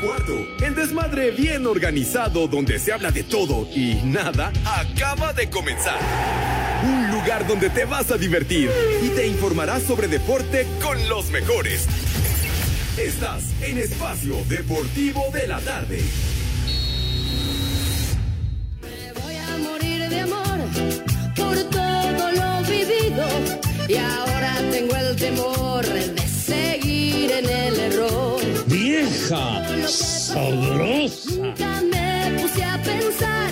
cuarto. El desmadre bien organizado donde se habla de todo y nada acaba de comenzar. Un lugar donde te vas a divertir y te informarás sobre deporte con los mejores. Estás en Espacio Deportivo de la Tarde. Me voy a morir de amor por todo lo vivido y ahora tengo el temor de seguir en el error. Vieja sabrosa. Nunca me puse a pensar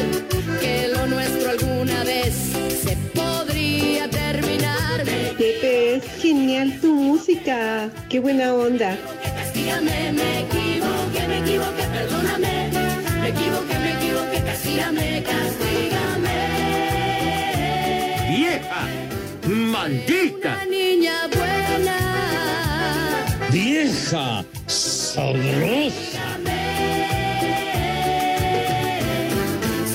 que lo nuestro alguna vez se podría terminar. Pepe, es genial tu música. Qué buena onda. Castígame, me equivoqué, me equivoqué, perdóname. Me equivoqué, me equivoqué, castígame, castígame. Vieja maldita. Una niña buena. Vieja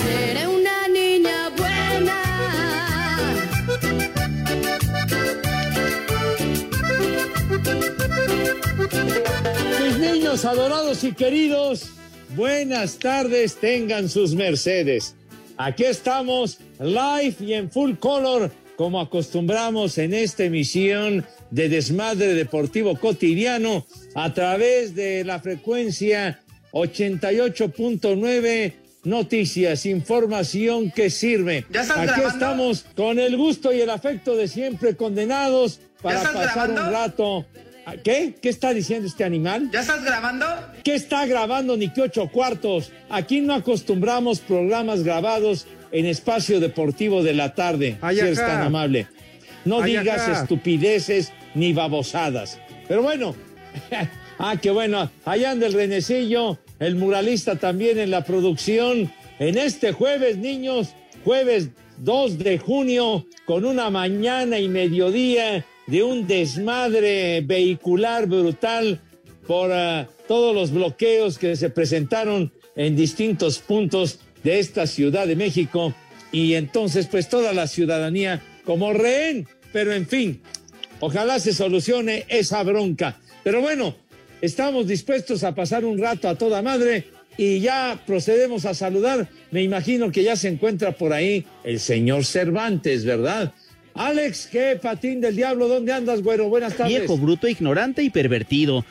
Seré una niña buena. Mis niños adorados y queridos, buenas tardes, tengan sus mercedes. Aquí estamos, live y en full color, como acostumbramos en esta emisión de Desmadre Deportivo Cotidiano, a través de la frecuencia 88.9. Noticias, información que sirve. ¿Ya estás Aquí grabando? estamos con el gusto y el afecto de siempre condenados para pasar un grabando? rato. ¿Qué? ¿Qué está diciendo este animal? ¿Ya estás grabando? ¿Qué está grabando ni qué ocho cuartos? Aquí no acostumbramos programas grabados en espacio deportivo de la tarde, Ay, si eres ajá. tan amable. No Ay, digas estupideces ni babosadas. Pero bueno, ah, qué bueno. Allá anda el Renecillo, el muralista también en la producción. En este jueves, niños, jueves 2 de junio, con una mañana y mediodía de un desmadre vehicular brutal por ah, todos los bloqueos que se presentaron en distintos puntos de esta Ciudad de México y entonces pues toda la ciudadanía como rehén, pero en fin, ojalá se solucione esa bronca. Pero bueno, estamos dispuestos a pasar un rato a toda madre y ya procedemos a saludar. Me imagino que ya se encuentra por ahí el señor Cervantes, ¿verdad? Alex, ¿qué patín del diablo? ¿Dónde andas, güero? Buenas tardes. Viejo, bruto, ignorante y pervertido.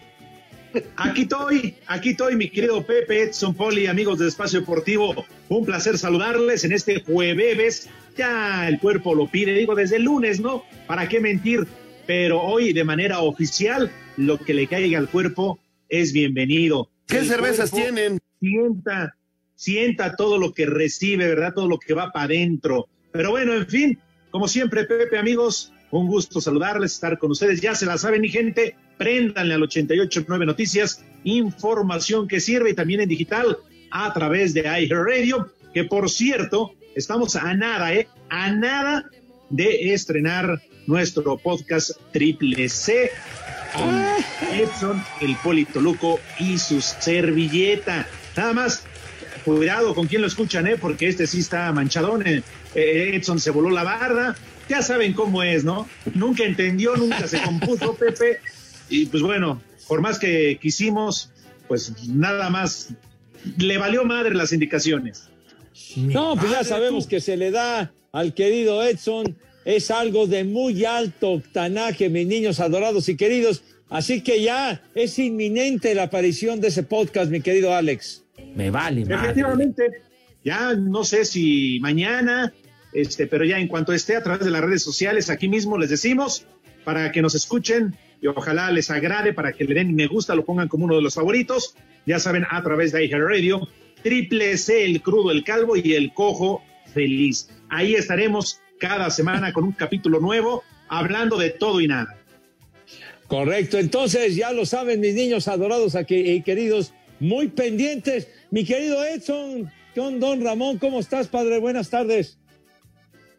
Aquí estoy, aquí estoy, mi querido Pepe, Edson Poli, amigos del Espacio Deportivo. Un placer saludarles en este jueves. Ya el cuerpo lo pide, digo, desde el lunes, ¿no? ¿Para qué mentir? Pero hoy, de manera oficial, lo que le caiga al cuerpo es bienvenido. ¿Qué El cervezas tienen? Sienta, sienta todo lo que recibe, ¿verdad? Todo lo que va para adentro. Pero bueno, en fin, como siempre, Pepe, amigos, un gusto saludarles, estar con ustedes. Ya se la saben, mi gente, préndanle al 889 Noticias, información que sirve y también en digital a través de iHeartRadio, que por cierto, estamos a nada, ¿eh? A nada de estrenar nuestro podcast Triple C con Edson, el Polito Luco y su servilleta. Nada más, cuidado con quién lo escuchan, ¿eh? Porque este sí está manchadón. eh. Eh, Edson se voló la barda. Ya saben cómo es, ¿no? Nunca entendió, nunca se compuso, Pepe. Y pues bueno, por más que quisimos, pues nada más le valió madre las indicaciones. No, pues ya sabemos que se le da al querido Edson. Es algo de muy alto octanaje, mis niños adorados y queridos. Así que ya es inminente la aparición de ese podcast, mi querido Alex. Me vale, madre. Efectivamente, ya no sé si mañana, este, pero ya en cuanto esté a través de las redes sociales, aquí mismo les decimos para que nos escuchen y ojalá les agrade, para que le den me gusta, lo pongan como uno de los favoritos. Ya saben, a través de Radio, Triple C, el crudo, el calvo y el cojo feliz. Ahí estaremos cada semana con un capítulo nuevo, hablando de todo y nada. Correcto, entonces ya lo saben, mis niños adorados aquí y queridos, muy pendientes. Mi querido Edson, don Ramón, ¿cómo estás, padre? Buenas tardes.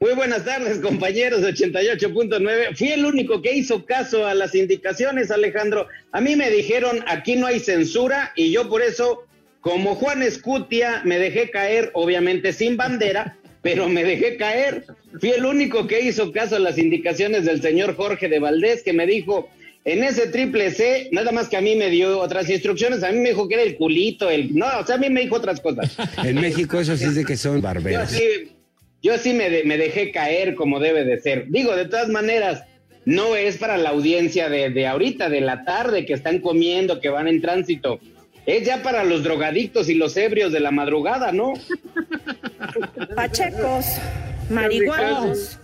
Muy buenas tardes, compañeros de 88.9. Fui el único que hizo caso a las indicaciones, Alejandro. A mí me dijeron, aquí no hay censura, y yo por eso, como Juan Escutia, me dejé caer, obviamente sin bandera, pero me dejé caer. Fui el único que hizo caso a las indicaciones del señor Jorge de Valdés, que me dijo, en ese triple C, nada más que a mí me dio otras instrucciones, a mí me dijo que era el culito, el... No, o sea, a mí me dijo otras cosas. En México eso sí es de que son Yo barberos. sí, yo sí me, de- me dejé caer como debe de ser. Digo, de todas maneras, no es para la audiencia de, de ahorita, de la tarde, que están comiendo, que van en tránsito. Es ya para los drogadictos y los ebrios de la madrugada, ¿no? Pachecos, marihuanos,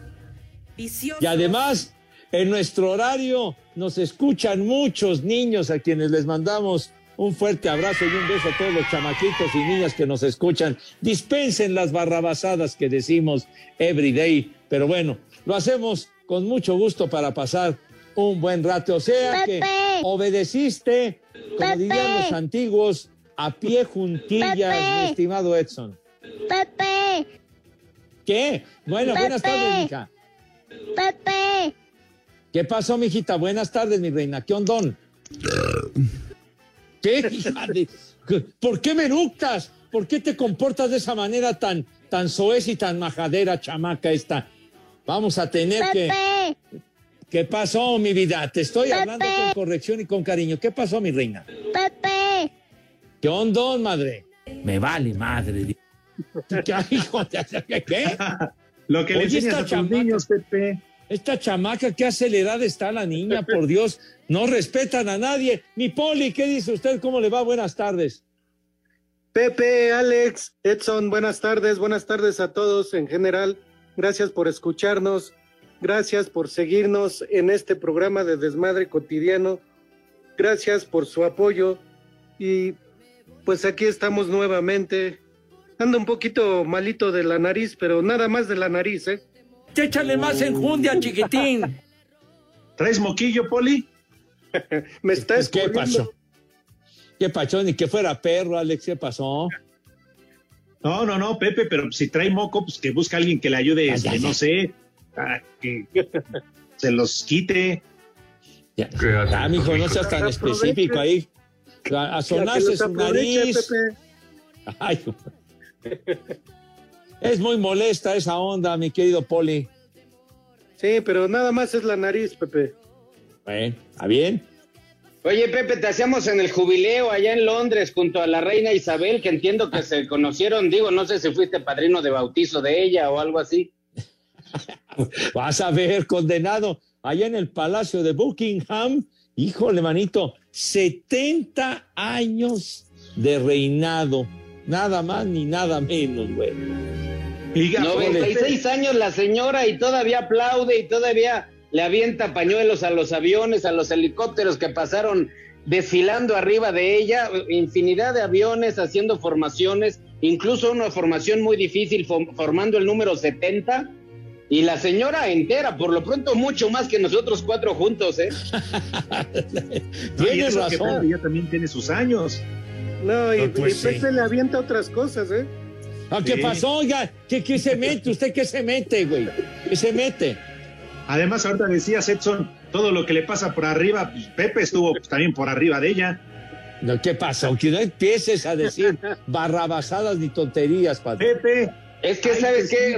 viciosos. Y además, en nuestro horario nos escuchan muchos niños a quienes les mandamos un fuerte abrazo y un beso a todos los chamaquitos y niñas que nos escuchan. Dispensen las barrabasadas que decimos every day, pero bueno, lo hacemos con mucho gusto para pasar un buen rato. O sea que obedeciste, como dirían los antiguos, a pie juntillas, mi estimado Edson. Pepe, ¿Qué? Bueno, buenas tardes, mija. Pepe, ¿Qué pasó, mijita? Buenas tardes, mi reina. ¿Qué ondón? ¿Qué, hija de- ¿Por qué me eructas? ¿Por qué te comportas de esa manera tan, tan soez y tan majadera, chamaca esta? Vamos a tener que... Pepe, ¿Qué pasó, mi vida? Te estoy Pepe. hablando con corrección y con cariño. ¿Qué pasó, mi reina? Pepe, ¿Qué ondón, madre? Me vale madre. ¿Qué, hijo de- ¿Qué? Lo que le enseñas a tus chamaca. niños, Pepe. Esta chamaca, qué acelerada está la niña, por Dios. No respetan a nadie. Mi Poli, ¿qué dice usted? ¿Cómo le va? Buenas tardes. Pepe, Alex, Edson, buenas tardes, buenas tardes a todos en general. Gracias por escucharnos, gracias por seguirnos en este programa de Desmadre Cotidiano, gracias por su apoyo y pues aquí estamos nuevamente. Ando un poquito malito de la nariz, pero nada más de la nariz, ¿eh? Échale más enjundia, chiquitín. ¿Traes moquillo, Poli? Me está ¿Qué pasó? ¿Qué pasó? Ni que fuera perro, Alex, ¿qué pasó? No, no, no, Pepe, pero si trae moco, pues que busque a alguien que le ayude, Ay, este, ay, no ay. sé, a que se los quite. Ya, ya, mijo, no seas tan específico ahí. A, a Ya sonarse que los su nariz. Pepe. Ay, es muy molesta esa onda, mi querido Poli. Sí, pero nada más es la nariz, Pepe. Bueno, ¿está bien? Oye, Pepe, te hacíamos en el jubileo allá en Londres junto a la reina Isabel, que entiendo que se conocieron. Digo, no sé si fuiste padrino de bautizo de ella o algo así. Vas a ver, condenado, allá en el Palacio de Buckingham, híjole, manito, 70 años de reinado, nada más ni nada menos, güey. Diga, 96 años la señora y todavía aplaude y todavía le avienta pañuelos a los aviones, a los helicópteros que pasaron desfilando arriba de ella, infinidad de aviones haciendo formaciones, incluso una formación muy difícil fo- formando el número 70 y la señora entera, por lo pronto mucho más que nosotros cuatro juntos, ¿eh? No, Tienes que razón. Ya también tiene sus años. No, y, Ah, pues y Pepe sí. le avienta otras cosas, ¿eh? Ah, ¿Qué Sí. pasó, oiga? ¿Qué, qué se mete? ¿Usted qué se mete, güey? ¿Qué se mete? Además, ahorita decías, Edson, todo lo que le pasa por arriba, pues Pepe estuvo pues, también por arriba de ella. No, ¿Qué pasó? Que no empieces a decir barrabasadas ni tonterías, padre. Pepe, Es que, ¿sabes qué?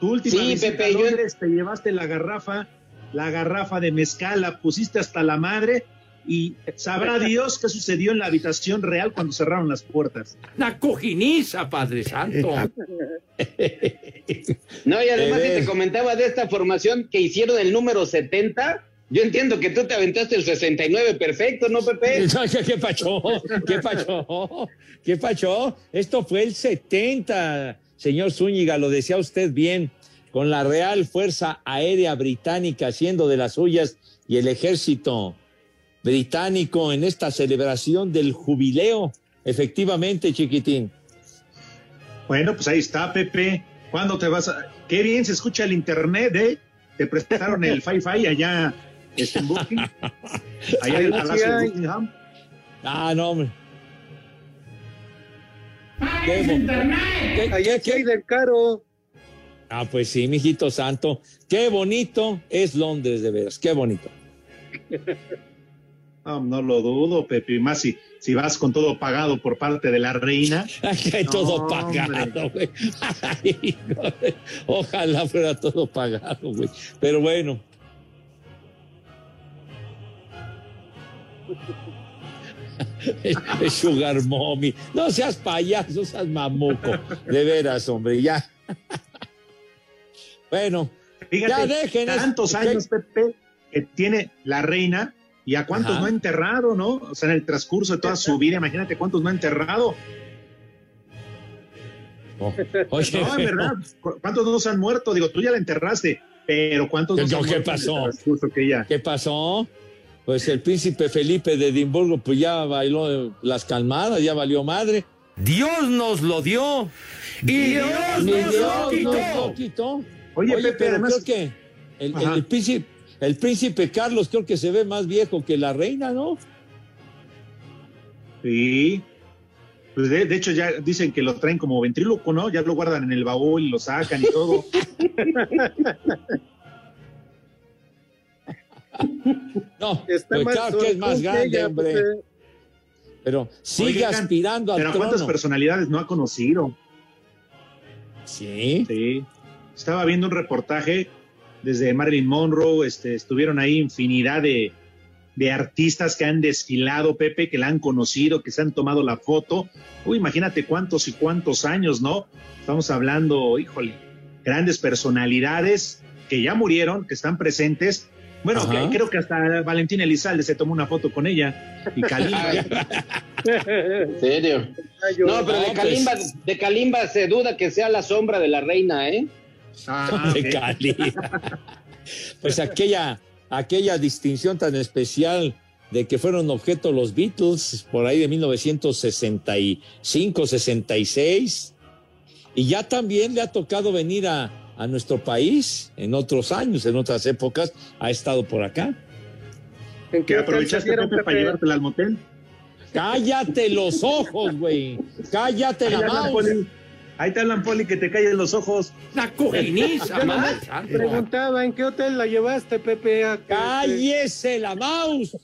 Tu última Sí, visita Pepe, a yo- te llevaste la garrafa, la garrafa de mezcal, la pusiste hasta la madre y sabrá Dios qué sucedió en la habitación real cuando cerraron las puertas. Una cojiniza, Padre Santo. No, y además si te comentaba de esta formación que hicieron el número 70, yo entiendo que tú te aventaste el 69 perfecto, ¿no, Pepe? ¿Qué, qué pacho? ¿Qué pacho? ¿Qué pacho? Esto fue el 70, señor Zúñiga, lo decía usted bien, con la Real Fuerza Aérea Británica haciendo de las suyas y el ejército británico en esta celebración del jubileo. Efectivamente, chiquitín. Bueno, pues ahí está, Pepe. ¿Cuándo te vas a...? Qué bien se escucha el internet, ¿eh? Te prestaron el Fi-Fi allá este, en Booking. Allá en el Palacio de hay. Buckingham. Ah, no, hombre. ¿Qué, qué- Allá qué- hay del caro. Ah, pues sí, mijito santo. Qué bonito es Londres, de veras. Qué bonito. No, no lo dudo, Pepe. Y más si, si vas con todo pagado por parte de la reina. Aquí hay No, todo pagado, güey. Ojalá fuera todo pagado, güey. Pero bueno. Sugar Mommy. No seas payaso, seas mamuco. De veras, hombre, ya. Bueno, Fíjate, ya dejen. tantos años, Pepe, que tiene la reina y a cuántos Ajá. no ha enterrado, ¿no? O sea, en el transcurso de toda su vida, imagínate cuántos no ha enterrado. Oh, Oye, No, en verdad, ¿cu- ¿cuántos no se han muerto? Digo, tú ya la enterraste, pero ¿cuántos no ¿Qué- se han qué muerto en pasó? el transcurso que ella? ¿Qué pasó? Pues el príncipe Felipe de Edimburgo, pues ya bailó las calmadas, ya valió madre. Dios nos lo dio y Dios nos lo nos quitó. lo quitó. Oye, Oye, Pepe, pero además- creo que el, Ajá. el príncipe, el príncipe Carlos creo que se ve más viejo que la reina, ¿no? Sí. Pues de, de hecho ya dicen que lo traen como ventríloco, ¿no? Ya lo guardan en el baúl y lo sacan y todo. No, Está pues más claro que es más grande, ella, hombre. Pero sigue Oigan, aspirando al Pero ¿cuántas personalidades no ha conocido? Sí. Sí. Estaba viendo un reportaje desde Marilyn Monroe, este, estuvieron ahí infinidad de, de artistas que han desfilado, Pepe, que la han conocido, que se han tomado la foto. Uy, imagínate cuántos y cuántos años, ¿no? Estamos hablando, híjole, grandes personalidades que ya murieron, que están presentes. Bueno, que- creo que hasta Valentín Elizalde se tomó una foto con ella y Kalimba. ¿En serio? No, pero de Kalimba, pues- de Kalimba se duda que sea la sombra de la reina, ¿eh? Ah, de. Cali. Pues aquella, aquella distinción tan especial de que fueron objeto los Beatles por ahí de 1965, 66. Y ya también le ha tocado venir a, a nuestro país en otros años, en otras épocas, ha estado por acá. ¿En ¿Que qué aprovechaste, salieron, Pepe, para Pepe? llevártela al motel? Cállate los ojos, güey. Cállate la mano. Ahí te hablan, Poli, que te callen los ojos. Una cojiniza, madre. Preguntaba, ¿en qué hotel la llevaste, Pepe? Cállese la mouse.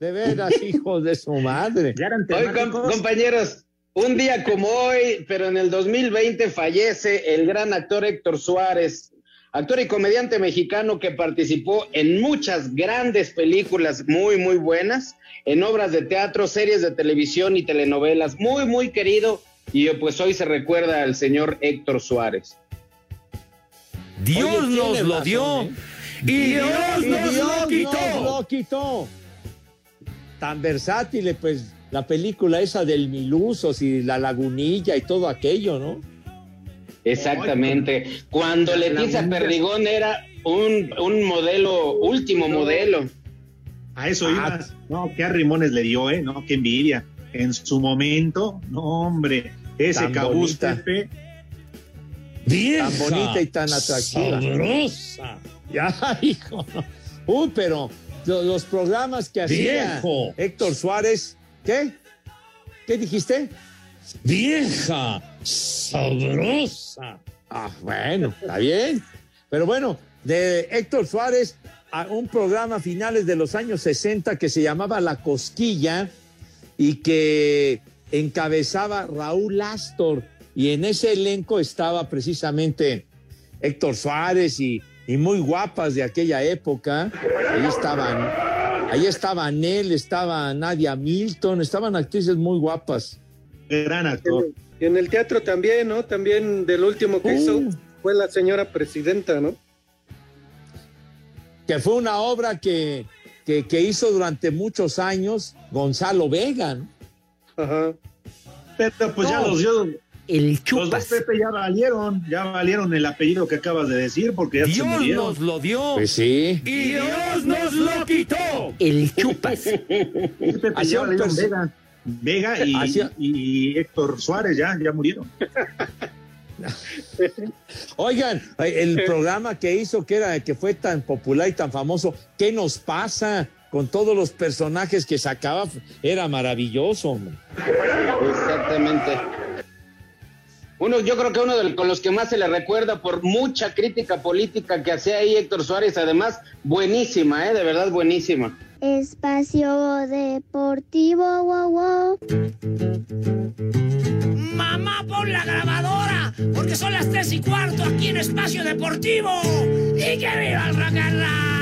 De veras, hijos de su madre. Ya eran Hoy, com- compañeros, un día como hoy, pero en el 2020 fallece el gran actor Héctor Suárez, actor y comediante mexicano que participó en muchas grandes películas muy, muy buenas, en obras de teatro, series de televisión y telenovelas, muy, muy querido. Y eh, pues hoy se recuerda al señor Héctor Suárez. Dios Oye, tiene nos lo razón, dio ¿eh? y Dios nos Dios lo nos quitó. lo quitó. Tan versátil, pues, la película esa del Milusos y la lagunilla y todo aquello, ¿no? Exactamente. Cuando La Leticia. Perdigón era un, un modelo, último modelo. A eso Ah. iba. No, qué arrimones le dio, ¿eh? No, qué envidia. En su momento, no, hombre. Ese cabuz. Pepe. Tan bonita y tan atractiva. Sabrosa. Ya, hijo. Uy, pero lo- los programas que hacía Viejo. Héctor Suárez, ¿qué? ¿Qué dijiste? Vieja, sabrosa. Ah, bueno, está bien. Pero bueno, de Héctor Suárez a un programa a finales de los años 60 que se llamaba La Cosquilla y que encabezaba Raúl Astor. Y en ese elenco estaba precisamente Héctor Suárez y, y muy guapas de aquella época. Ahí estaban, ahí estaba Anel, estaba Nadia Milton, estaban actrices muy guapas. Gran actor. Y en el teatro también, ¿no? También del último que Uh. hizo fue la señora presidenta, ¿no? que fue una obra que, que, que hizo durante muchos años Gonzalo Vega. ¿no? Ajá. Pero pues ya los dio. El Los dos, chupas. Pepe, ya valieron. Ya valieron el apellido que acabas de decir porque ya se Dios murieron. nos lo dio Pues sí. y Dios nos lo quitó. El chupas. Pepe, ya perso- Vega. Vega y Héctor Suárez ya, ya murieron. Oigan, el programa que hizo, que era que fue tan popular y tan famoso, ¿qué nos pasa con todos los personajes que sacaba? Era maravilloso. hombre. Exactamente. Uno, yo creo que uno de los- con los que más se le recuerda por mucha crítica política que hacía ahí Héctor Suárez, además buenísima, ¿eh? de verdad buenísima. Espacio Deportivo, wow, wow. Mamá, pon la grabadora, porque son las tres y cuarto aquí en Espacio Deportivo. ¡Y que viva el rock and roll!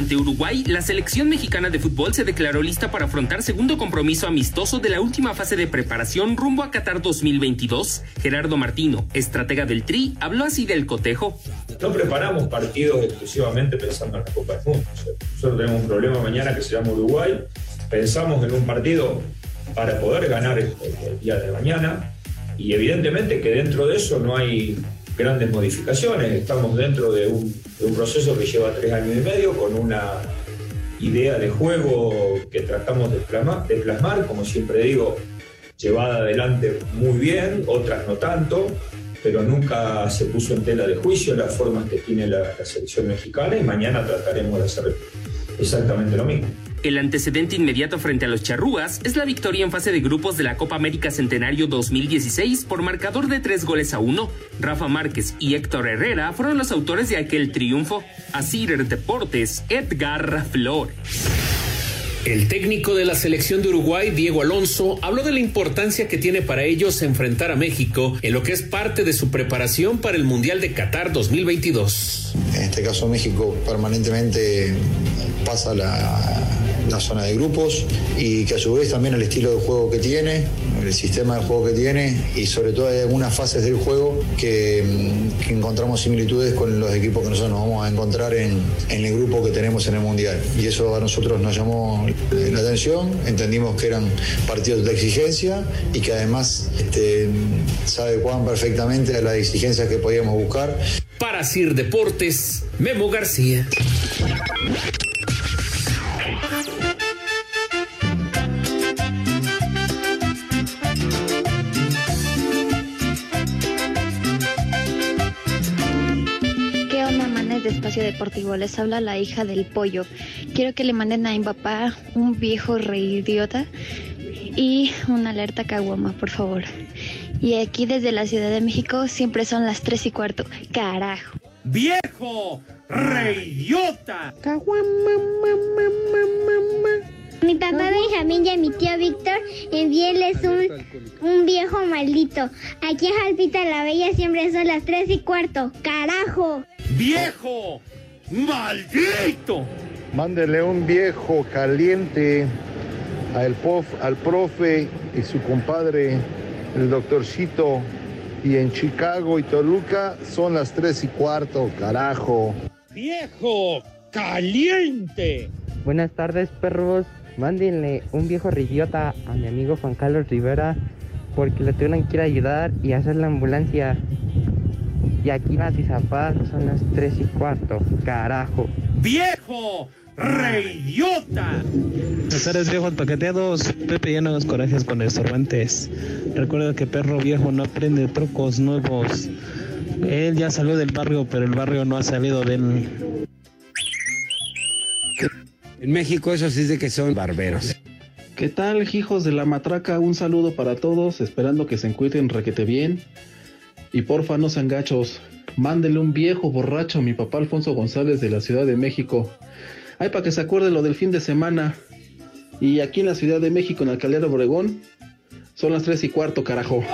Ante Uruguay, la selección mexicana de fútbol se declaró lista para afrontar segundo compromiso amistoso de la última fase de preparación rumbo a Qatar 2022. Gerardo Martino, estratega del Tri, habló así del cotejo. No preparamos partidos exclusivamente pensando en la Copa del Mundo. nosotros tenemos un problema mañana que se llama Uruguay. Pensamos en un partido para poder ganar el, día de mañana y evidentemente que dentro de eso no hay grandes modificaciones. Estamos dentro de un, proceso que lleva tres años y medio con una idea de juego que tratamos de plasmar, como siempre digo, llevada adelante muy bien, otras no tanto, pero nunca se puso en tela de juicio las formas que tiene la, la selección mexicana y mañana trataremos de hacer exactamente lo mismo. El antecedente inmediato frente a los charrúas es la victoria en fase de grupos de la Copa América Centenario 2016 por marcador de tres goles a uno. Rafa Márquez y Héctor Herrera fueron los autores de aquel triunfo. Asir Deportes, Edgar Flores. El técnico de la selección de Uruguay, Diego Alonso, habló de la importancia que tiene para ellos enfrentar a México en lo que es parte de su preparación para el Mundial de Qatar 2022. En este caso México permanentemente pasa la la zona de grupos y que a su vez también el estilo de juego que tiene, el sistema de juego que tiene y sobre todo hay algunas fases del juego que, mm, encontramos similitudes con los equipos que nosotros nos vamos a encontrar en, el grupo que tenemos en el Mundial. Y eso a nosotros nos llamó la atención, entendimos que eran partidos de exigencia y que además este, se adecuaban perfectamente a las exigencias que podíamos buscar. Para Sir Deportes, Memo García. Espacio Deportivo. Les habla la hija del pollo. Quiero que le manden a mi papá un viejo reidiota y una alerta caguama, por favor. Y aquí desde la Ciudad de México siempre son las tres y cuarto. Carajo. ¡Viejo reidiota! Caguama, mamá, mamá. Mi papá Benjamín y mi tío Víctor, y él es un, un viejo maldito. Aquí en Jalpita la Bella siempre son las tres y cuarto. ¡Carajo! ¡Viejo! ¡Maldito! Mándele un viejo caliente al, pof, al profe y su compadre, el doctorcito. Y en Chicago y Toluca son las tres y cuarto, carajo. ¡Viejo caliente! Buenas tardes, perros. Mándenle un viejo ridiota a mi amigo Juan Carlos Rivera porque le tienen que ir a ayudar y hacer la ambulancia. Y aquí en Atizapaz son las 3 y cuarto. Carajo. ¡Viejo! ¡Reidiota! Buenas tardes, viejos paqueteados. Pepe llena los corajes con estorbantes. Recuerda que perro viejo no aprende trucos nuevos. Él ya salió del barrio, pero el barrio no ha salido de él. En México eso sí es de que son barberos. ¿Qué tal, hijos de la matraca? Un saludo para todos, esperando que se encuentren requete bien. Y porfa, no sean gachos. Mándele un viejo borracho a mi papá Alfonso González de la Ciudad de México. Ay, para que se acuerde lo del fin de semana. Y aquí en la Ciudad de México, en Alcaldía de Obregón, son las tres y cuarto, carajo.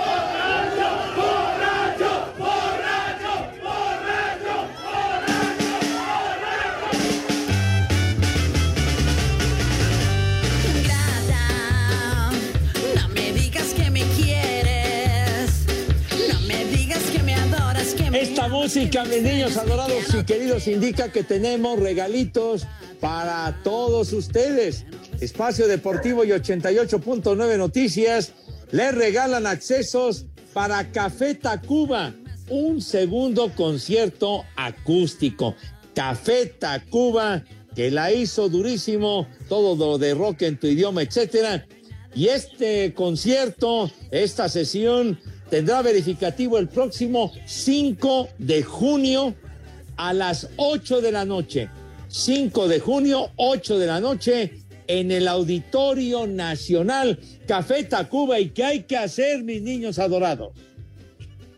Música, mis niños adorados y queridos, indica que tenemos regalitos para todos ustedes. Espacio Deportivo y 88.9 Noticias les regalan accesos para Café Tacuba, un segundo concierto acústico. Café Tacuba, que la hizo durísimo, todo lo de rock en tu idioma, etcétera. Y este concierto, esta sesión tendrá verificativo el próximo 5 de junio a las 8 de la noche. 5 de junio, 8 de la noche, en el Auditorio Nacional Café Tacuba. ¿Y qué hay que hacer, mis niños adorados?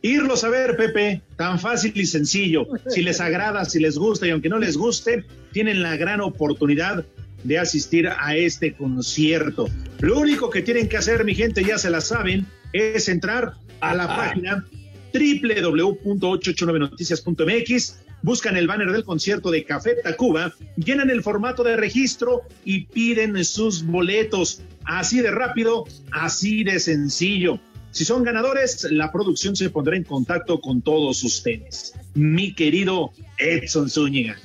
Irlos a ver, Pepe, tan fácil y sencillo. Si les agrada, si les gusta y aunque no les guste, tienen la gran oportunidad de asistir a este concierto. Lo único que tienen que hacer, mi gente, ya se la saben, es entrar a la página www.889noticias.mx buscan el banner del concierto de Café Tacuba, llenan el formato de registro y piden sus boletos. Así de rápido, así de sencillo. Si son ganadores, la producción se pondrá en contacto con todos ustedes. Mi querido Edson Zúñiga.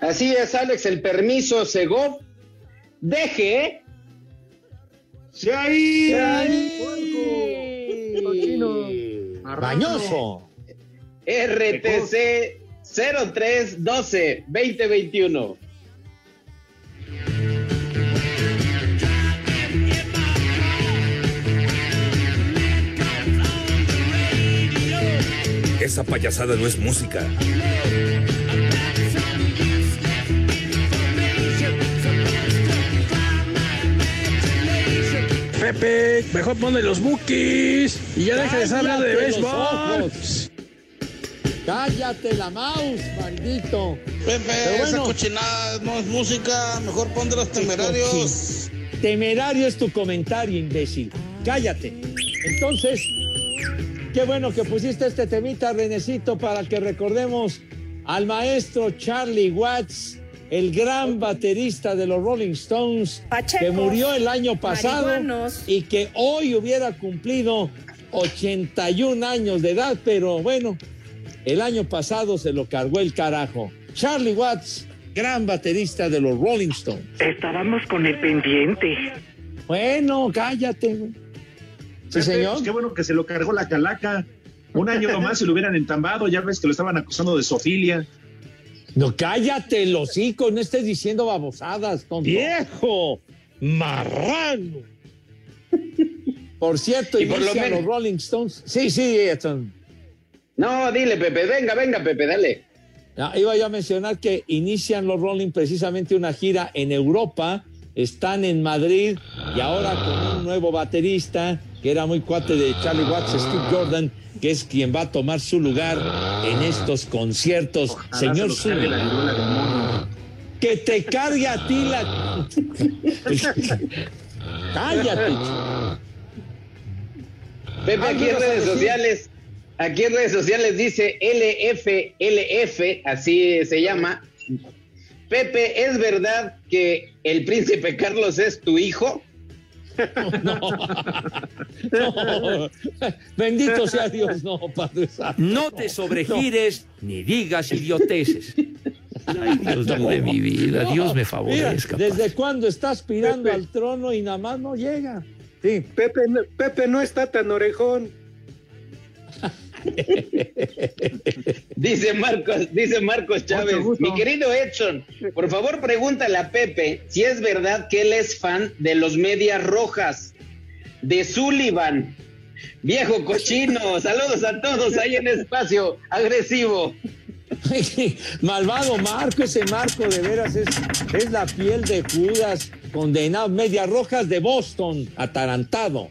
Así es, Alex, el permiso Segov. Deje. Se ahí. Bañoso. RTC 0312 2021. Esa payasada no es música. Pepe, mejor ponle los bookies y ya deja de hablando de béisbol. Cállate la mouse, maldito. Pepe, Pero esa bueno. cochinada no es música, mejor pon de los temerarios. Temerario es tu comentario, imbécil. Cállate. Entonces, qué bueno que pusiste este temita, Renecito, para que recordemos al maestro Charlie Watts, el gran baterista de los Rolling Stones, que murió el año pasado marihuanos. y que hoy hubiera cumplido 81 años de edad, pero bueno, el año pasado se lo cargó el carajo. Charlie Watts, gran baterista de los Rolling Stones. Estábamos con el pendiente. Bueno, cállate, güey. Sí, señor. pues qué bueno que se lo cargó la calaca. Un año nomás se lo hubieran entambado. Ya ves que lo estaban acusando de sofilia. No, cállate, el hocico, no estés diciendo babosadas, tonto. ¡Viejo! ¡Marrano! Por cierto, Y por lo inician menos- los Rolling Stones. Sí, sí, Edson. No, dile, Pepe, venga, venga, Pepe, dale. Ah, iba yo a mencionar que inician los Rolling precisamente una gira en Europa. Están en Madrid y ahora con un nuevo baterista que era muy cuate de Charlie Watts, Steve Jordan, que es quien va a tomar su lugar en estos conciertos. Ojalá Señor se Zúñiga. Que te cargue a ti la. Cállate. Pepe, aquí ¿qué en redes sociales, aquí en redes sociales dice LFLF, así se llama. Pepe, ¿es verdad que el príncipe Carlos es tu hijo? No. No. Bendito sea Dios, no, Padre Santo. No te sobregires ni digas idioteces. Ay, Dios mío de mi vida, Dios me Mira, favorezca. ¿desde cuándo está aspirando al trono y nada más no llega? Sí. Pepe, no- Pepe no está tan orejón. Dice Marcos, dice Marcos Chávez, mi querido Edson, por favor pregúntale a Pepe si es verdad que él es fan de los medias rojas, de Sullivan. Viejo cochino, saludos a todos ahí en espacio agresivo. Malvado Marco, ese Marco de veras es, es la piel de Judas, condenado, medias rojas de Boston, atarantado.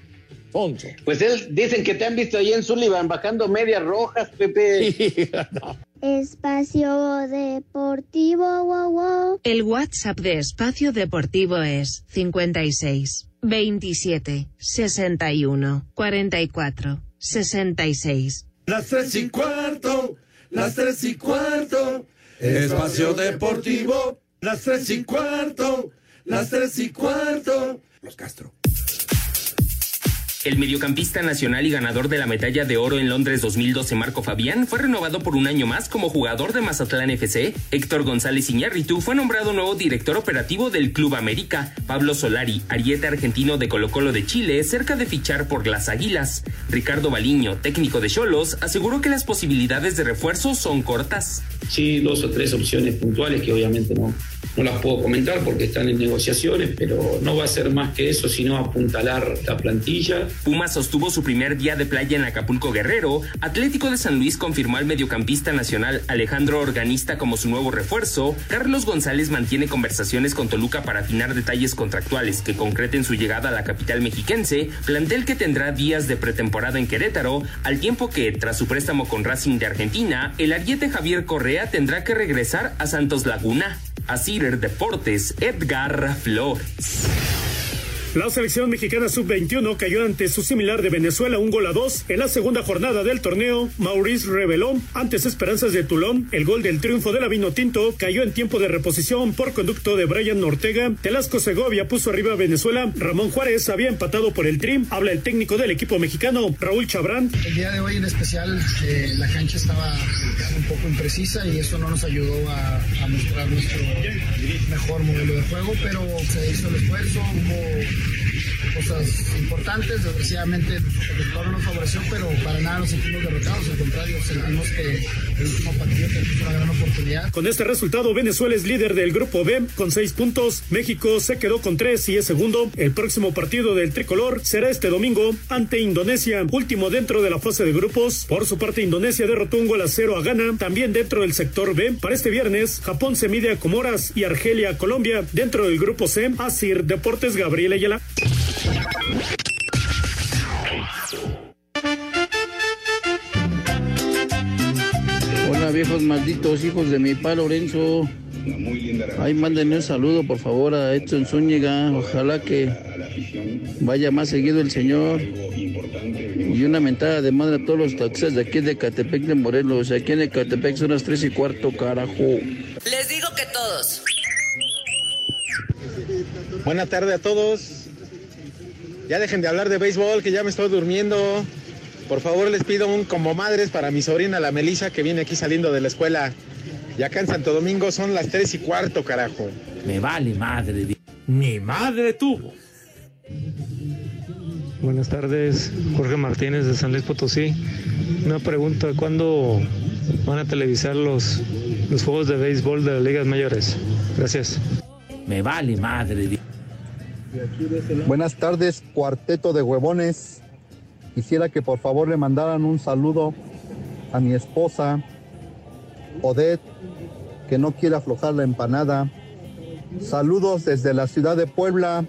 Poncho. Pues él dicen que te han visto ahí en Sullivan bajando medias rojas, Pepe. Espacio Deportivo, wow, wow. El WhatsApp de Espacio Deportivo es 56 27 61 44 66. Las tres y cuarto, las tres y cuarto, espacio deportivo, las tres y cuarto, las tres y cuarto. Los Castro. El mediocampista nacional y ganador de la medalla de oro en Londres 2012, Marco Fabián, fue renovado por un año más como jugador de Mazatlán FC. Héctor González Iñárritu fue nombrado nuevo director operativo del Club América. Pablo Solari, ariete argentino de Colo Colo de Chile, cerca de fichar por las Águilas. Ricardo Baliño, técnico de Cholos, aseguró que las posibilidades de refuerzo son cortas. Sí, dos o tres opciones puntuales que obviamente no, no las puedo comentar porque están en negociaciones, pero no va a ser más que eso, sino apuntalar la plantilla. Pumas sostuvo su primer día de playa en Acapulco Guerrero. Atlético de San Luis confirmó al mediocampista nacional Alejandro Organista como su nuevo refuerzo. Carlos González mantiene conversaciones con Toluca para afinar detalles contractuales que concreten su llegada a la capital mexiquense, plantel que tendrá días de pretemporada en Querétaro, al tiempo que, tras su préstamo con Racing de Argentina, el ariete Javier Correa tendrá que regresar a Santos Laguna. A Cider Deportes, Edgar Flores. La selección mexicana sub-21 cayó ante su similar de Venezuela un gol a dos en la segunda jornada del torneo. Maurice reveló antes Esperanzas de Tulón el gol del triunfo de la Vino Tinto cayó en tiempo de reposición por conducto de Brian Ortega. Telasco Segovia puso arriba a Venezuela. Ramón Juárez había empatado por el trim. Habla el técnico del equipo mexicano, Raúl Chabrán. El día de hoy en especial eh, la cancha estaba un poco imprecisa y eso no nos ayudó a, a mostrar nuestro mejor modelo de juego, pero se hizo el esfuerzo, hubo cosas importantes, desgraciadamente el resultado no nos favoreció, pero para nada nos sentimos derrotados, al contrario, sentimos que el último partido tenemos una gran oportunidad. Con este resultado, Venezuela es líder del grupo B con seis puntos. México se quedó con tres y es segundo. El próximo partido del tricolor será este domingo ante Indonesia, último dentro de la fase de grupos. Por su parte, Indonesia derrotó un gol a cero a Ghana, también dentro del sector B. Para este viernes, Japón se mide a Comoras y Argelia a Colombia. Dentro del grupo C, Asir Deportes Gabriel Hola viejos malditos hijos de mi pa Lorenzo. Ahí mándenle un saludo por favor a Edson Zúñiga. Ojalá que vaya más seguido el señor. Y una mentada de madre a todos los taxistas de aquí de Catepec de Morelos. Aquí en Catepec son las tres y cuarto, carajo. Les digo que todos. Buenas tardes a todos. Ya dejen de hablar de béisbol, que ya me estoy durmiendo. Por favor, les pido un como madres para mi sobrina, la Melissa, que viene aquí saliendo de la escuela. Y acá en Santo Domingo son las tres y cuarto, carajo. Me vale madre. Ni madre tuvo. Buenas tardes, Jorge Martínez de San Luis Potosí. Una pregunta, ¿cuándo van a televisar los, los juegos de béisbol de las ligas mayores? Gracias. Me vale madre. Buenas tardes, cuarteto de huevones. Quisiera que por favor le mandaran un saludo a mi esposa, Odette, que no quiere aflojar la empanada. Saludos desde la ciudad de Puebla.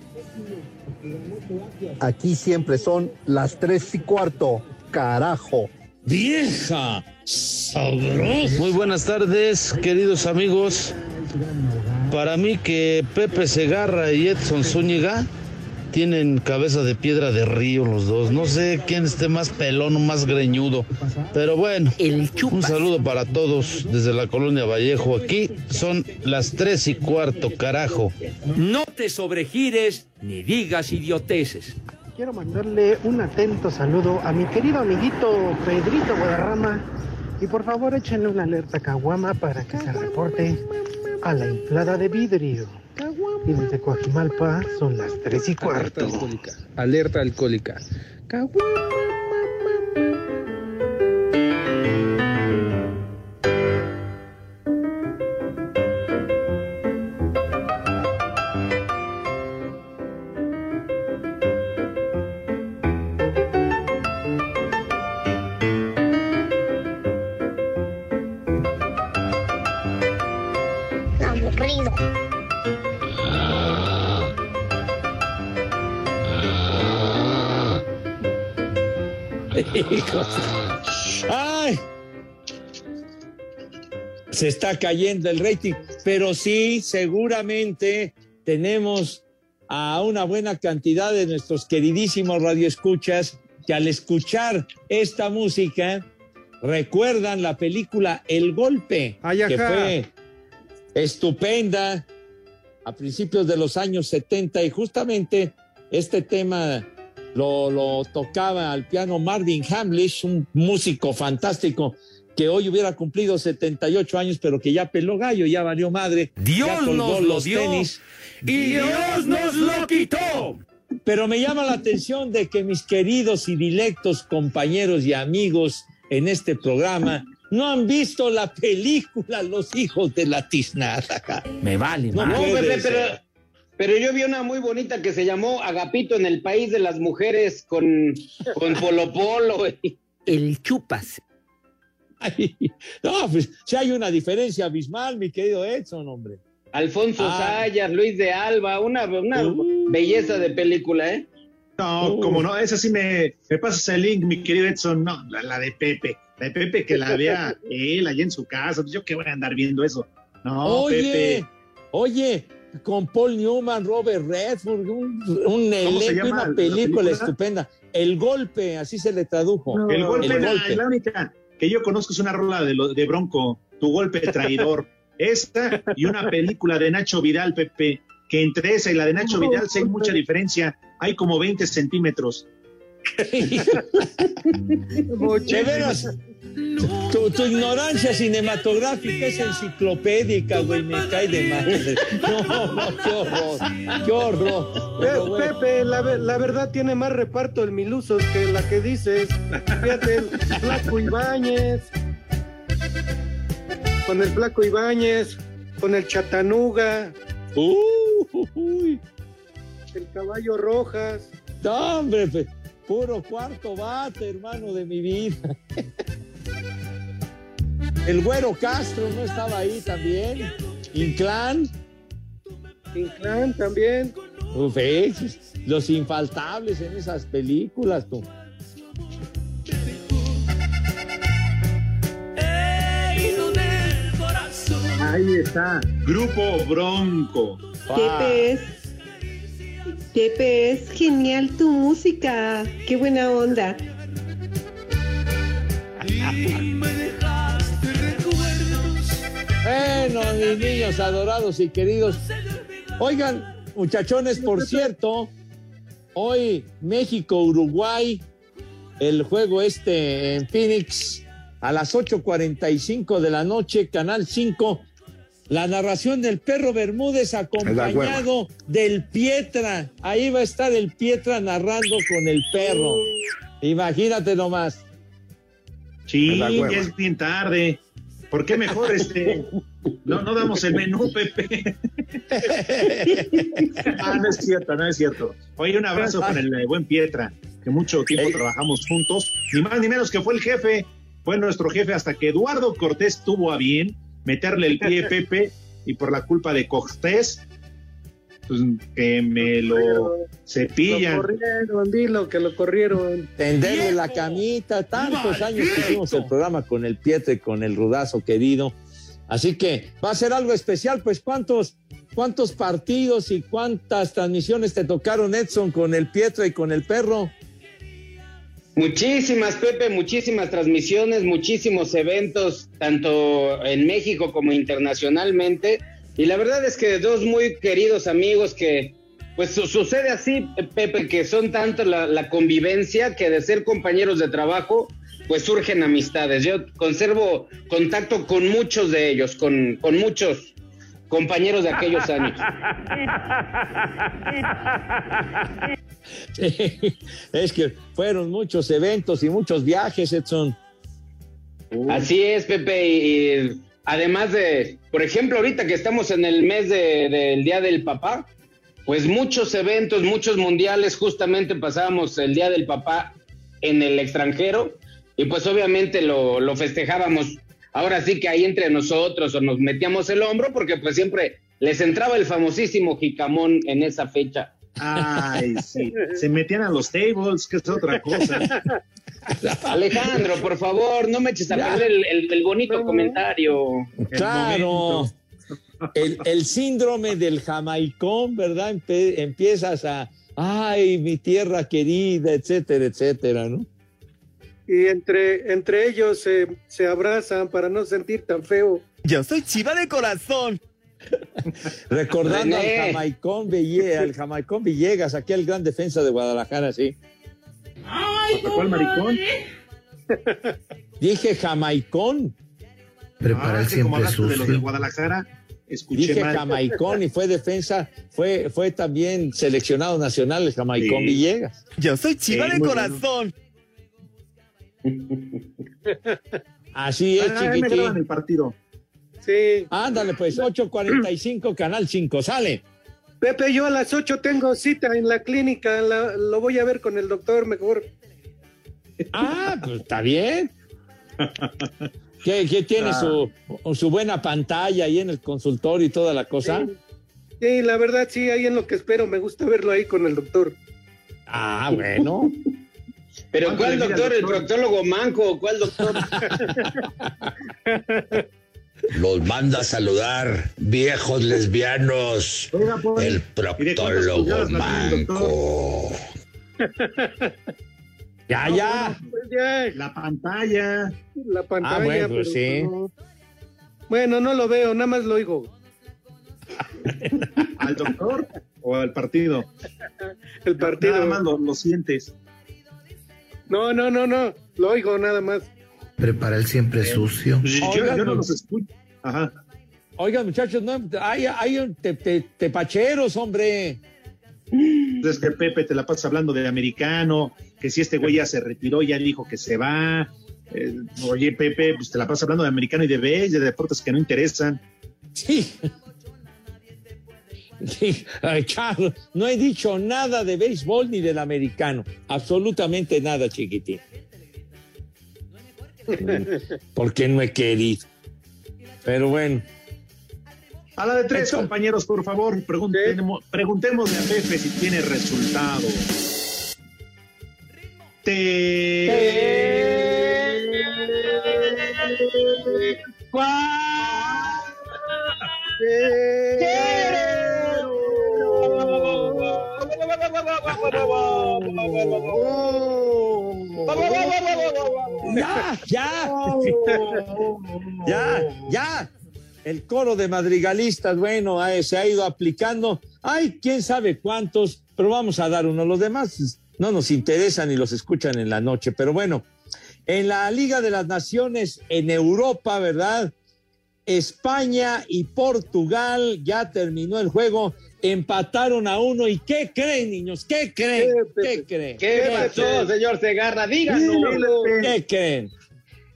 Aquí siempre son las tres y cuarto. Carajo. Vieja, sabrosa. Muy buenas tardes, queridos amigos. Para mí que Pepe Segarra y Edson Zúñiga tienen cabeza de piedra de río los dos. No sé quién esté más pelón o más greñudo. Pero bueno, un saludo para todos desde la colonia Vallejo. Aquí son las tres y cuarto, carajo. No te sobregires ni digas idioteces. Quiero mandarle un atento saludo a mi querido amiguito Pedrito Guadarrama. Y por favor échenle una alerta caguama para que se reporte a la inflada de vidrio. Y desde Coajimalpa son las tres y cuarto. Alerta alcohólica. Alerta alcohólica. Aburrido. ¡Ay! Se está cayendo el rating, pero sí, seguramente tenemos a una buena cantidad de nuestros queridísimos radioescuchas que al escuchar esta música recuerdan la película El Golpe, que fue estupenda a principios de los años 70 y justamente este tema lo, lo tocaba al piano Marvin Hamlish, un músico fantástico que hoy hubiera cumplido 78 años, pero que ya peló gallo, ya valió madre. Dios ya colgó nos lo los dio tenis. y Dios nos lo quitó. Pero me llama la atención de que mis queridos y dilectos compañeros y amigos en este programa no han visto la película Los hijos de la tiznada. Me vale No No, ser. pero, pero yo vi una muy bonita que se llamó Agapito en el país de las mujeres con, con Polo Polo. El chupas. Ay, no, pues si hay una diferencia abismal, mi querido Edson, hombre. Alfonso Ah. Sayas, Luis de Alba, una, una belleza de película, ¿eh? No, Uh. como no, esa sí me, me pasas el link, mi querido Edson. No, la, la de Pepe. La de Pepe que la vea él allá en su casa. Pues yo qué voy a andar viendo eso. No, oye, Pepe. oye, con Paul Newman, Robert Redford, un, un ¿Cómo se elenco, una la película, película? estupenda. El golpe, así se le tradujo. el golpe, El la- golpe. la única que yo conozco es una rola de, lo- de Bronco, Tu golpe traidor. Esta y una película de Nacho Vidal, Pepe, que entre esa y la de Nacho Vidal sí hay mucha diferencia. Hay como 20 centímetros. De veras, tu, tu ignorancia cinematográfica es enciclopédica, güey, me cae de madre. No, no, qué horror, qué horror. Pero, Pepe, la, ve- la verdad tiene más reparto el Milusos que la que dices. Fíjate, el Flaco Ibáñez. Con el Flaco Ibáñez, con el Chatanuga, Uh, uy, el Caballo Rojas. no, hombre, pe- puro cuarto bate, hermano de mi vida. El güero Castro no estaba ahí también. Inclán, Inclán también. Uf, eh, los infaltables en esas películas, tú. Ahí está. Grupo Bronco. Pepe es, Pepe es genial tu música. Qué buena onda. Bueno, mis niños adorados y queridos. Oigan, muchachones, por cierto, hoy México-Uruguay, el juego este en Phoenix a las 8.45 de la noche, Canal 5. La narración del perro Bermúdez acompañado del Pietra. Ahí va a estar el Pietra narrando con el perro. Imagínate nomás. Sí, ya es bien tarde. ¿Por qué mejor este? No, no damos el menú, Pepe. ah, no es cierto, no es cierto. Oye, un abrazo para el eh, buen Pietra, que mucho tiempo trabajamos juntos. Ni más ni menos que fue el jefe, fue nuestro jefe hasta que Eduardo Cortés tuvo a bien meterle el pie a Pepe y por la culpa de Cortés, pues que me lo Lo cepillan. corrieron, dilo que lo corrieron. tenderle la camita, tantos años que hicimos el programa con el Pietre y con el Rudazo querido. Así que va a ser algo especial, pues cuántos, cuántos partidos y cuántas transmisiones te tocaron, Edson, con el Pietra y con el perro. Muchísimas, Pepe, muchísimas transmisiones, muchísimos eventos, tanto en México como internacionalmente. Y la verdad es que dos muy queridos amigos que, pues su- sucede así, Pepe, que son tanto la, la convivencia que de ser compañeros de trabajo, pues surgen amistades. Yo conservo contacto con muchos de ellos, con, con muchos compañeros de aquellos años. Es que fueron muchos eventos y muchos viajes, Edson. Así es, Pepe, y, además de, por ejemplo, ahorita que estamos en el mes de- del Día del Papá, pues muchos eventos, muchos mundiales, justamente pasábamos el Día del Papá en el extranjero y pues obviamente lo, lo festejábamos ahora sí que ahí entre nosotros o nos metíamos el hombro porque pues siempre les entraba el famosísimo jicamón en esa fecha. Ay, sí. Se metían a los tables, que es otra cosa. Alejandro, por favor, no me eches a perder el, el- el bonito comentario. Claro. El, el síndrome del jamaicón, ¿verdad? Empe- empiezas a, ay, mi tierra querida, etcétera, etcétera, ¿no? Y entre, entre ellos se, se abrazan para no sentir tan feo. Yo soy chiva de corazón. Recordando René. al Jamaicón Villegas, al Jamaicón Villegas, aquí el gran defensa de Guadalajara, sí. ¿Cuál maricón? Dije Jamaicón. Ah, es que como hablaste de los de Guadalajara, escuché Dije mal. Jamaicón y fue defensa, fue, fue también seleccionado nacional el Jamaicón Sí. Villegas. Yo soy chiva Sí, de corazón. Así es, Ah, chiquitín. el partido. Sí. Ándale, pues, 8.45, Canal 5, sale. Pepe, yo a las 8 tengo cita en la clínica, la- lo voy a ver con el doctor mejor. Ah, pues está bien. ¿Qué, qué tiene Ah. su, su buena pantalla ahí en el consultorio y toda la cosa? Sí, la verdad, sí, ahí en lo que espero, me gusta verlo ahí con el doctor. Ah, bueno. Pero ¿Cuánto ¿cuál al doctor? ¿El doctor? proctólogo manco? ¿Cuál doctor? Los manda a saludar, viejos lesbianos. El proctólogo manco. Ya, ya. La pantalla. La pantalla. Ah, bueno, pero sí. no. Bueno, no lo veo, nada más lo oigo. ¿Al doctor o al partido? El partido. Nada más lo, lo sientes. No, no, no, no. Lo oigo nada más. Prepara el siempre sucio. Pues yo, yo no pues. los escucho. Ajá. Oigan, muchachos, no, hay, hay un te- te- tepacheros, hombre. Es que Pepe te la pasas hablando de americano, que si este güey ya se retiró, ya dijo que se va. Eh, oye, Pepe, pues te la pasas hablando de americano y de béis, de deportes que no interesan. Sí. Sí, ay, Carlos, no he dicho nada de béisbol ni del americano. Absolutamente nada, chiquitín. Porque no he querido. Pero bueno. A la de tres, compañeros, por favor, preguntemos, preguntémosle a Pepe si tiene resultado. Te... Ya, ya. Ya, ya. El coro de madrigalistas, bueno, se ha ido aplicando. Ay, quién sabe cuántos, pero vamos a dar uno. Los demás no nos interesan y los escuchan en la noche. Pero bueno, en la Liga de las Naciones en Europa, ¿verdad? España y Portugal ya terminó el juego, empataron a uno. ¿Y qué creen, niños? ¿Qué creen? ¿Qué creen? ¿Qué pasó, señor Segarra? Díganos. ¿Qué creen?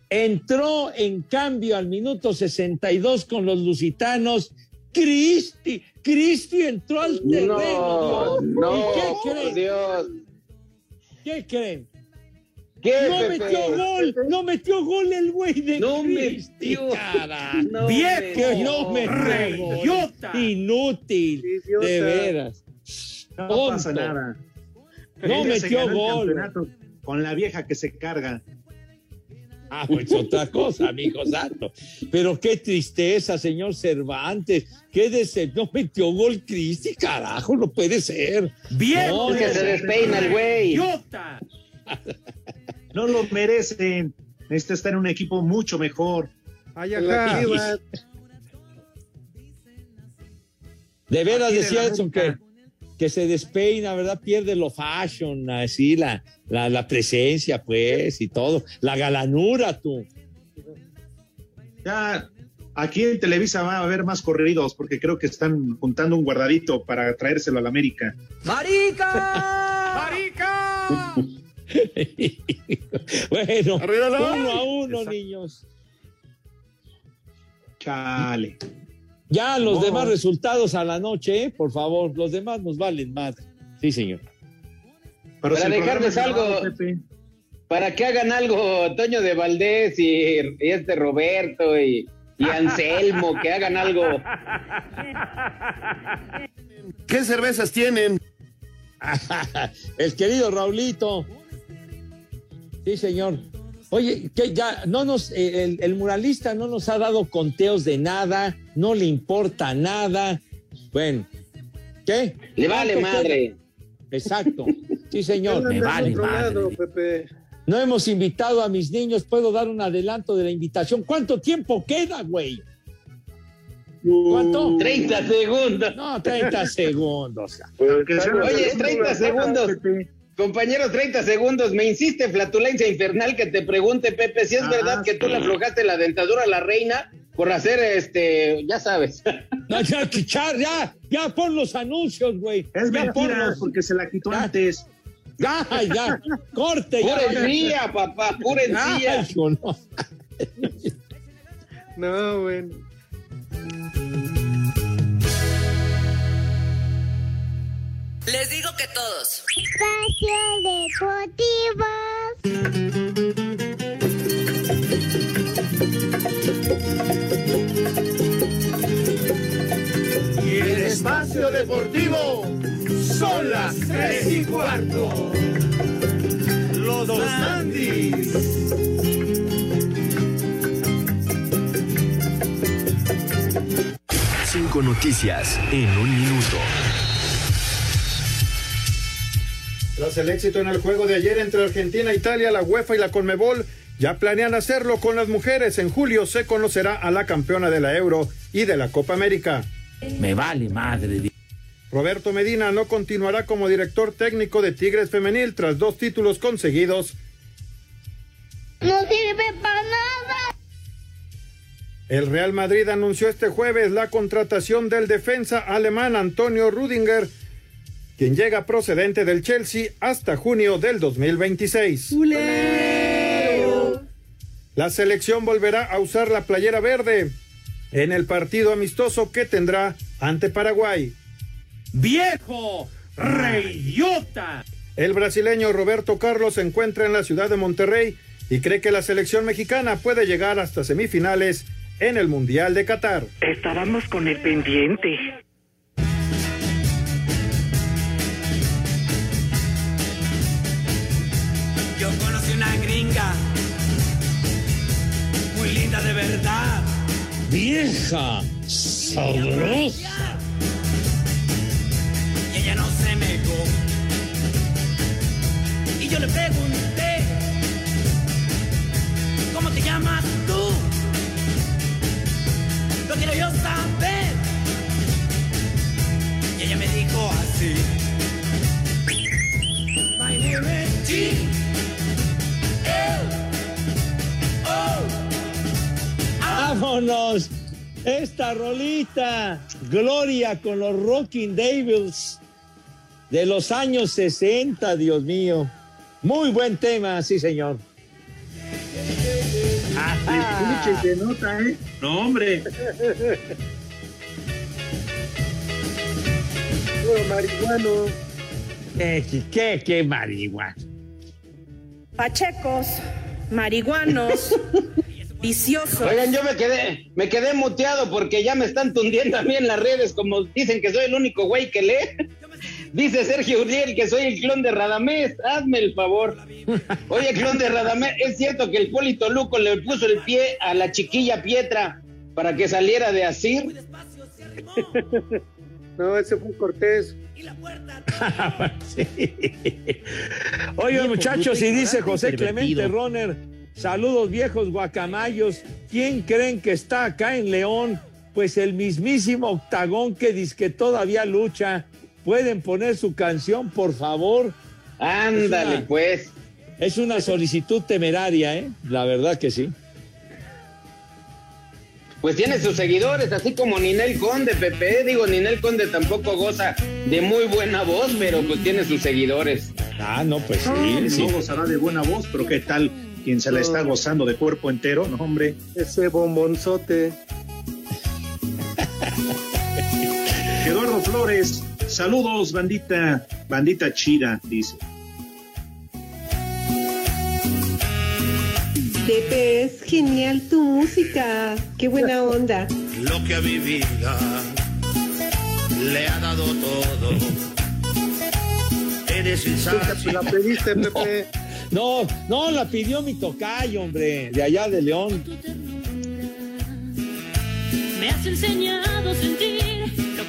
Entró en cambio al minuto 62 con los lusitanos. Cristi, Cristi entró al terreno. No, no, ¿Y qué creen? Dios. ¿Qué creen? ¿Qué, no Pepe? metió gol, no metió gol el güey de No Cristi, metió. cara. No Viejo, no metió. Idiota. Inútil, Idiota. de veras. No Tonto. pasa nada. No Ella metió gol. Con la vieja que se carga. Ah, pues otra cosa, amigo santo. Pero qué tristeza, señor Cervantes. Qué decepción. No metió gol Cristi, carajo, no puede ser. Bien. No, que se despeina el güey. Idiota. No lo merecen. Necesita estar en un equipo mucho mejor. Ay. Chivas. De veras decía Edson que, que se despeina, ¿verdad? Pierde lo fashion, así, la, la, la presencia, pues, y todo. La galanura, tú. Ya aquí en Televisa va a haber más corridos porque creo que están juntando un guardadito para traérselo a la América. ¡Marica! ¡Marica! bueno, uno a uno, Exacto. niños. Chale. Ya los No. demás resultados a la noche, ¿eh? por favor. Los demás nos valen más. Sí, señor. Pero Para si dejarles algo. Para que hagan algo Toño de Valdés y, y este Roberto y, y Anselmo, que hagan algo. ¿Qué cervezas tienen? El querido Raulito. Sí, señor. Oye, que ya no nos, eh, el, el muralista no nos ha dado conteos de nada, no le importa nada. Bueno, ¿qué? Le vale ¿Cuánto madre. queda? Exacto. Sí, señor. Del vale madre. lado, Pepe. No hemos invitado a mis niños, puedo dar un adelanto de la invitación. ¿Cuánto tiempo queda, güey? ¿Cuánto? 30 segundos. No, 30 segundos. Oye, persona 30 buena, segundos. Pepe. Compañero, 30 segundos. Me insiste Flatulencia Infernal que te pregunte, Pepe, si es Ah, verdad que tú le aflojaste la dentadura a la reina por hacer este, ya sabes. No, ya, ya, ya, ya pon los anuncios, güey. Es ya mentira, ponlos. porque se la quitó Ya. antes. Ya, ya, corte. ya. Pura encía, papá, pura. No, bueno. Les digo que todos. Espacio Deportivo. Y el espacio deportivo son las tres y cuarto. Los Andis. Cinco noticias en un minuto. Tras el éxito en el juego de ayer entre Argentina e Italia, la UEFA y la Conmebol ya planean hacerlo con las mujeres. En julio se conocerá a la campeona de la Euro y de la Copa América. Me vale madre. Roberto Medina no continuará como director técnico de Tigres Femenil tras dos títulos conseguidos. No sirve para nada. El Real Madrid anunció este jueves la contratación del defensa alemán Antonio Rudinger, quien llega procedente del Chelsea hasta junio del 2026. La selección volverá a usar la playera verde en el partido amistoso que tendrá ante Paraguay. ¡Viejo! ¡Reyota! El brasileño Roberto Carlos se encuentra en la ciudad de Monterrey y cree que la selección mexicana puede llegar hasta semifinales en el Mundial de Qatar. Estábamos con el pendiente. Muy linda de verdad. Vieja, sabrosa. Y ella no se negó. Y yo le pregunté, ¿cómo te llamas tú? Lo quiero yo saber. Y ella me dijo así. My name is G. ¡Vámonos! Esta rolita, Gloria con los Rocking Devils de los años 60, Dios mío. Muy buen tema, sí, señor. Se nota, ¿eh? No, hombre. Oh, marihuano. ¿Qué, qué, qué, qué marihuana? Pachecos, marihuanos, viciosos. Oigan, yo me quedé, me quedé muteado porque ya me están tundiendo a mí en las redes, como dicen que soy el único güey que lee. Dice Sergio Uriel que soy el clon de Radamés, hazme el favor. Oye, clon de Radamés, ¿es cierto que el Polito Luco le puso el pie a la chiquilla Pietra para que saliera de Asir? No, ese fue Cortés. Sí. Oigan, muchachos, y dice José Clemente Roner, saludos viejos guacamayos. ¿Quién creen que está acá en León? Pues el mismísimo Octagón que dice que todavía lucha. ¿Pueden poner su canción, por favor? Ándale, Es una- pues. Es una solicitud temeraria, ¿eh? La verdad que sí. Pues tiene sus seguidores, así como Ninel Conde, Pepe. Digo, Ninel Conde tampoco goza de muy buena voz, pero pues tiene sus seguidores. Ah, no, pues No gozará de buena voz, pero ¿qué tal quien se la está gozando de cuerpo entero? No, hombre. Ese bombonzote. Eduardo Flores, saludos, bandita, bandita chida, dice. Pepe, es genial tu música. Qué buena onda. Lo que a mi vida le ha dado todo. Eres el la pediste, Pepe. No, no, la pidió mi tocayo, hombre, de allá de León. Me has enseñado a sentir.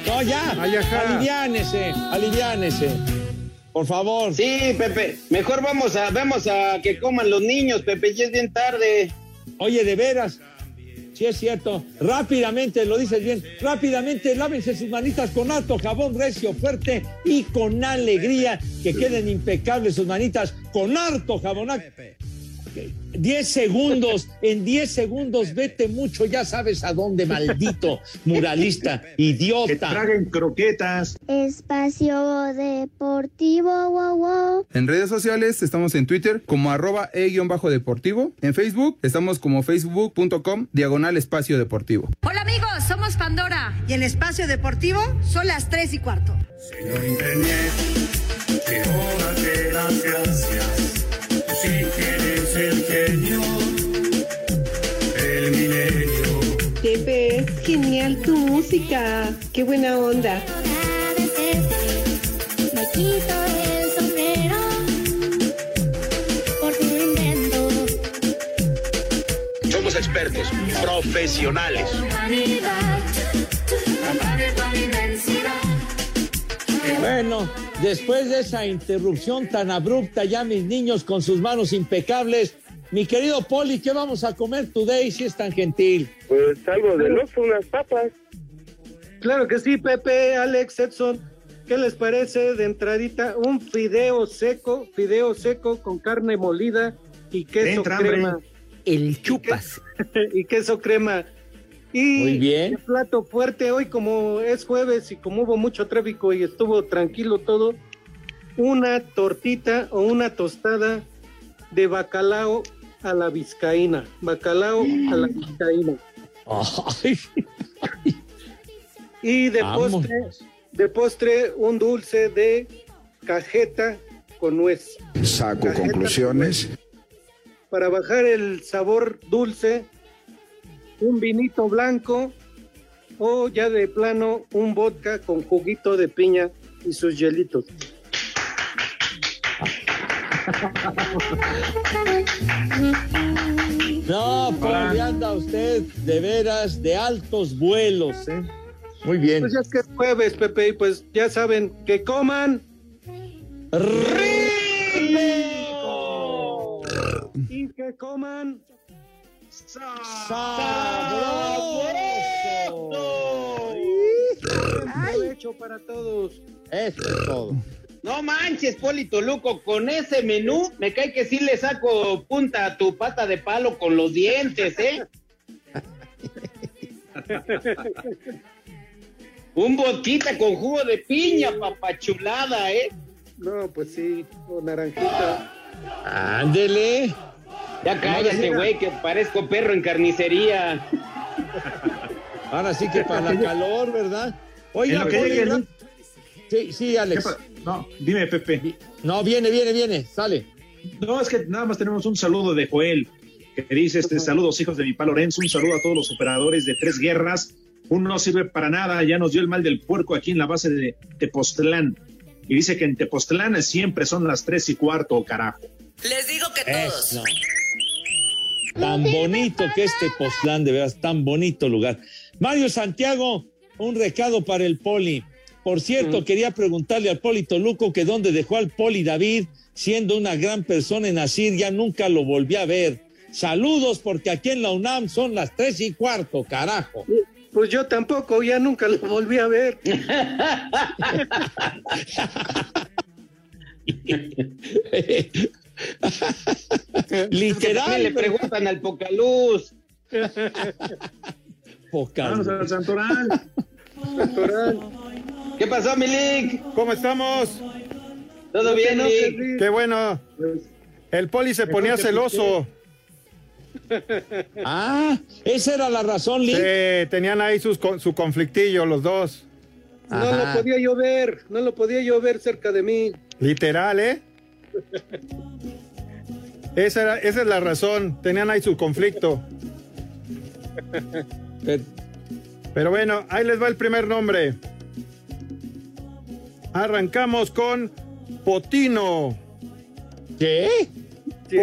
No, ya, aliviánese, aliviánese. Por favor. Sí, Pepe, mejor vamos a, vamos a que coman los niños, Pepe, ya es bien tarde. Oye, de veras, sí es cierto. Rápidamente, lo dices bien, rápidamente lávense sus manitas con alto jabón recio, fuerte y con alegría. Que queden impecables sus manitas con harto jabón. 10 segundos, en 10 segundos, vete mucho, ya sabes a dónde, maldito muralista, idiota. Que traguen croquetas. Espacio Deportivo, wow, wow. En redes sociales estamos en Twitter como arroba e-deportivo. En Facebook estamos como facebook.com diagonal espacio deportivo. Hola amigos, somos Pandora y el espacio deportivo son las 3 y cuarto. Señor Internet, las gracias. El genio, el milenio. Pepe, es genial tu música. Qué buena onda. Me quito el sombrero por tu invento. Somos expertos, profesionales. Bueno, después de esa interrupción tan abrupta, ya mis niños con sus manos impecables, mi querido Poli, ¿qué vamos a comer today si es tan gentil? Pues algo del oso, unas papas. Claro que sí, Pepe, Alex, Edson. ¿Qué les parece de entradita? Un fideo seco, fideo seco con carne molida y queso Entra, hambre. crema. El chupas. y queso crema. Y Muy bien. el plato fuerte hoy como es jueves y como hubo mucho tráfico y estuvo tranquilo todo, una tortita o una tostada de bacalao a la vizcaína. Bacalao a la vizcaína. Ay, Y de Vamos. postre, de postre un dulce de cajeta con nuez. Saco Cajeta conclusiones. Para bajar el sabor dulce, un vinito blanco o ya de plano un vodka con juguito de piña y sus hielitos. no, Poli, anda usted de veras de altos vuelos, ¿eh? Muy bien. Pues ya es que es jueves, Pepe, y pues ya saben que coman ¡Rico! y que coman ¡Sabroso! provecho para todos. Eso es todo. No manches, Polito Luco, con ese menú me cae que sí le saco punta a tu pata de palo con los dientes, ¿eh? Un boquita con jugo de piña, papachulada, ¿eh? No, pues sí, o naranjita. Ándele. Ya cállate, güey, que parezco perro en carnicería. Ahora sí que para la calor, ¿verdad? Oiga, lo que ¿no? Sí, sí, ¿Qué Alex. No, dime, Pepe. No, viene, viene, viene, sale. No, es que nada más tenemos un saludo de Joel, que dice, este, saludos hijos de mi pa Lorenzo, un saludo a todos los operadores de Tres Guerras. Uno no sirve para nada, ya nos dio el mal del puerco aquí en la base de Tepoztlán. Y dice que en Tepoztlán siempre son las tres y cuarto, carajo. Les digo que todos. Eso. Tan bonito que este Postlán, de veras, tan bonito lugar. Mario Santiago, un recado para el Poli. Por cierto, quería preguntarle al Poli Toluco que dónde dejó al Poli David, siendo una gran persona en Asir, ya nunca lo volví a ver. Saludos, porque aquí en la UNAM son las tres y cuarto, carajo. Pues yo tampoco, ya nunca lo volví a ver. Literal. Le preguntan al Pocaluz. Poca Vamos al Santoral. ¿Qué pasó, Milik? ¿Cómo estamos? ¿Todo bien, Milik? Qué bueno. El poli se ponía celoso. Ah, esa era la razón, Lee. Sí, tenían ahí sus, con- su conflictillo los dos. No Ajá. lo podía yo ver, no lo podía yo ver cerca de mí. Literal, ¿eh? Esa, era- esa es la razón. Tenían ahí su conflicto. Pero bueno, ahí les va el primer nombre. Arrancamos con Potino. ¿Qué?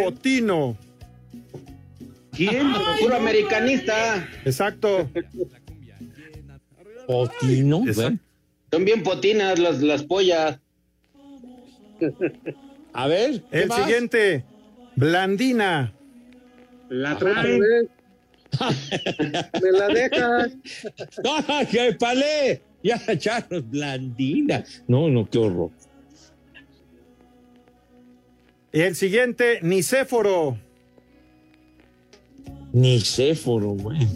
Potino. ¿Quién? Puro americanista. Exacto. Potino. bueno. Son bien potinas las, las pollas. A ver, ¿qué El más? siguiente, Blandina. La traen. Me la dejas. ¡Ah, qué palé! Ya, Charlos, blandina. No, no, qué horror. Y el siguiente, Nicéforo. Nicéforo, güey.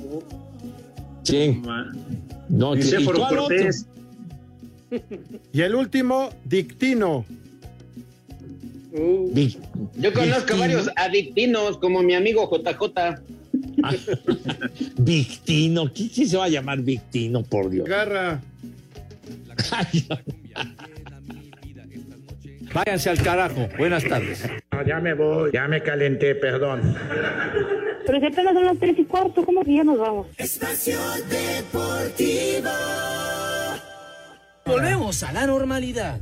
Sí. No, ¿y Nicéforo cuál otro? Cortés. Y el último, Dictino. Vic- Yo conozco Victino. varios adictinos, como mi amigo JJ. Victino. ¿Quién, quién se va a llamar Victino, por Dios? Garra. Váyanse al carajo. Buenas tardes. ya me voy, ya me calenté, perdón. Pero si apenas son las tres y cuarto, ¿cómo que ya nos vamos? Espacio Deportivo. Volvemos a la normalidad.